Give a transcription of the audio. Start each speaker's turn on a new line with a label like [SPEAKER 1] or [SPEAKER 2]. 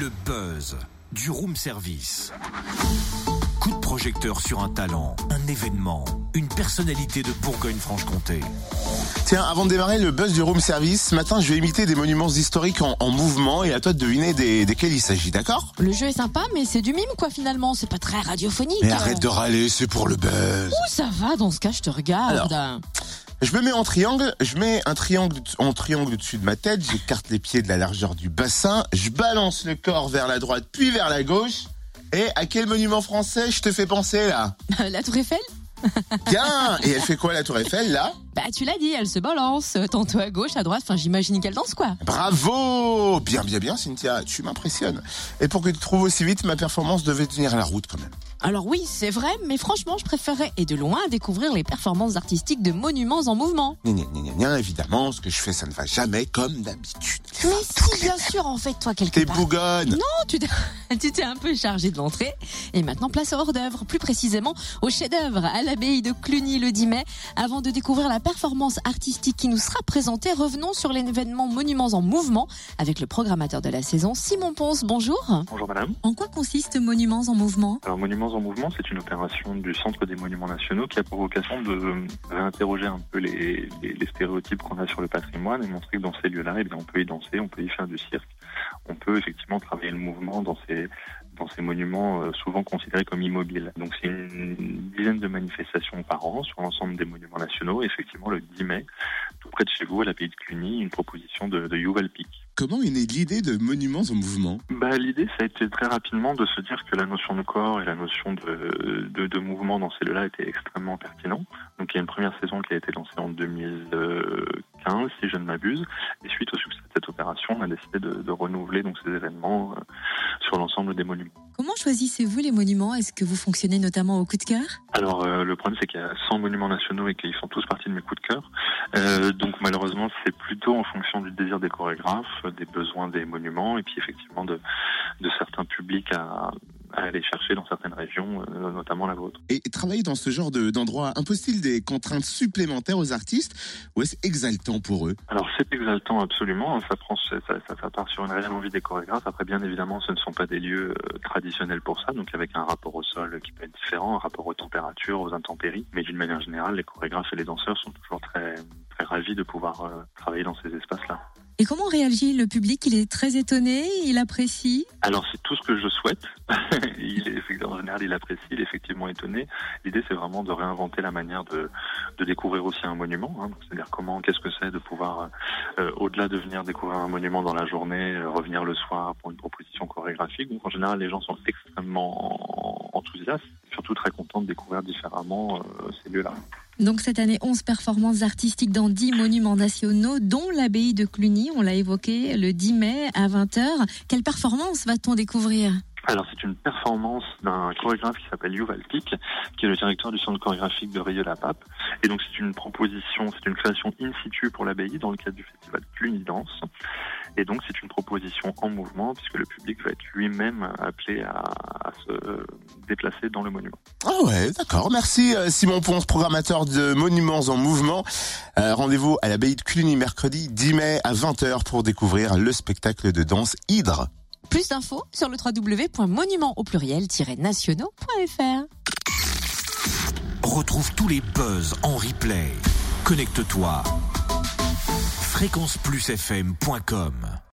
[SPEAKER 1] Le buzz du room service. Coup de projecteur sur un talent, un événement, une personnalité de Bourgogne-Franche-Comté.
[SPEAKER 2] Tiens, avant de démarrer le buzz du room service, ce matin, je vais imiter des monuments historiques en, en mouvement et à toi de deviner des, desquels il s'agit, d'accord?
[SPEAKER 3] Le jeu est sympa, mais c'est du mime, quoi, finalement. C'est pas très radiophonique.
[SPEAKER 2] Mais arrête de râler, c'est pour le buzz.
[SPEAKER 3] Ouh, ça va, dans ce cas, je te regarde.
[SPEAKER 2] Je me mets en triangle, je mets un triangle en triangle au-dessus de ma tête, j'écarte les pieds de la largeur du bassin, je balance le corps vers la droite puis vers la gauche. Et à quel monument français je te fais penser là?
[SPEAKER 3] La Tour Eiffel?
[SPEAKER 2] Bien! Et elle fait quoi la Tour Eiffel là?
[SPEAKER 3] Bah, tu l'as dit, elle se balance. Tantôt à gauche, à droite. Enfin, j'imagine qu'elle danse, quoi.
[SPEAKER 2] Bravo Bien, bien, bien Cynthia, tu m'impressionnes. Et pour que tu trouves aussi vite, ma performance devait tenir la route quand même.
[SPEAKER 3] Alors oui, c'est vrai, mais franchement, je préférerais, et de loin, découvrir les performances artistiques de monuments en mouvement.
[SPEAKER 2] Gna, gna, gna, évidemment, ce que je fais, ça ne va jamais comme d'habitude.
[SPEAKER 3] Mais si, bien sûr, en fait, toi, quelque
[SPEAKER 2] T'es
[SPEAKER 3] part.
[SPEAKER 2] bougonne
[SPEAKER 3] Non, tu t'es, tu t'es un peu chargé de l'entrée. Et maintenant, place au hors d'œuvre, plus précisément au chef-d'œuvre à l'abbaye de Cluny le 10 mai. Avant de découvrir la performance artistique qui nous sera présentée, revenons sur l'événement Monuments en mouvement avec le programmateur de la saison, Simon Ponce. Bonjour.
[SPEAKER 4] Bonjour madame.
[SPEAKER 3] En quoi consiste Monuments en mouvement?
[SPEAKER 4] Alors Monuments en mouvement, c'est une opération du Centre des Monuments Nationaux qui a pour vocation de réinterroger un peu les, les, les stéréotypes qu'on a sur le patrimoine et montrer que dans ces lieux-là, eh bien, on peut y danser, on peut y faire du cirque, on peut effectivement travailler le mouvement dans ces dans ces monuments euh, souvent considérés comme immobiles. Donc c'est une dizaine de manifestations par an sur l'ensemble des monuments nationaux. Effectivement, le 10 mai, tout près de chez vous, à la de Cluny, une proposition de, de Yuval.
[SPEAKER 2] Comment est née l'idée de monuments en mouvement?
[SPEAKER 4] Bah, l'idée, ça a été très rapidement de se dire que la notion de corps et la notion de, de, mouvement dans ces lieux-là étaient extrêmement pertinents. Donc, il y a une première saison qui a été lancée en 2015, si je ne m'abuse. Et suite au succès de cette opération, on a décidé de, de renouveler donc ces événements euh, sur l'ensemble des monuments.
[SPEAKER 3] Comment choisissez-vous les monuments? Est-ce que vous fonctionnez notamment au coup de cœur?
[SPEAKER 4] Alors, euh, le problème, c'est qu'il y a 100 monuments nationaux et qu'ils font tous partie de mes coups de cœur. Euh, donc, malheureusement, c'est plutôt en fonction du désir des chorégraphes, des besoins des monuments et puis effectivement de, de certains publics à, à aller chercher dans certaines régions, euh, notamment la vôtre.
[SPEAKER 2] Et travailler dans ce genre de- d'endroit impose-t-il des contraintes supplémentaires aux artistes ou est-ce exaltant pour eux?
[SPEAKER 4] Alors c'est exaltant absolument, ça prend ça, ça, ça part sur une réelle envie des chorégraphes. Après bien évidemment ce ne sont pas des lieux euh, traditionnels pour ça, donc avec un rapport au sol qui peut être différent, un rapport aux températures, aux intempéries. Mais d'une manière générale, les chorégraphes et les danseurs sont toujours très très ravis de pouvoir euh, travailler dans ces espaces-là.
[SPEAKER 3] Et comment réagit le public? Il est très étonné, il apprécie?
[SPEAKER 4] Alors c'est tout ce que je souhaite. il est en général, il apprécie, il est effectivement étonné. L'idée c'est vraiment de réinventer la manière de, découvrir aussi un monument. Hein. C'est-à-dire comment, qu'est-ce que c'est de pouvoir, euh, au-delà de venir découvrir un monument dans la journée, euh, revenir le soir pour une proposition chorégraphique. Donc en général, les gens sont extrêmement enthousiastes, surtout très contents de découvrir différemment euh, ces lieux-là.
[SPEAKER 3] Donc cette année, 11 performances artistiques dans 10 monuments nationaux, dont l'abbaye de Cluny, on l'a évoqué, le 10 mai à 20h. Quelle performance va-t-on découvrir?
[SPEAKER 4] Alors c'est une performance d'un chorégraphe qui s'appelle Yuval Pic, qui est le directeur du centre chorégraphique de Rieux-la-Pape. Et donc c'est une proposition, c'est une création in situ pour l'abbaye dans le cadre du festival Cluny Danse. Et donc c'est une proposition en mouvement puisque le public va être lui-même appelé à, se déplacer dans le monument.
[SPEAKER 2] Ah ouais, d'accord. Merci euh, Simon Ponce, programmateur de Monuments en Mouvement. Euh, Rendez-vous à l'abbaye de Cluny mercredi 10 mai à 20h pour découvrir le spectacle de danse Hydre.
[SPEAKER 3] Plus d'infos sur le www.monument au pluriel-nationaux.fr.
[SPEAKER 1] Retrouve tous les buzz en replay. Connecte-toi. fréquenceplusfm.com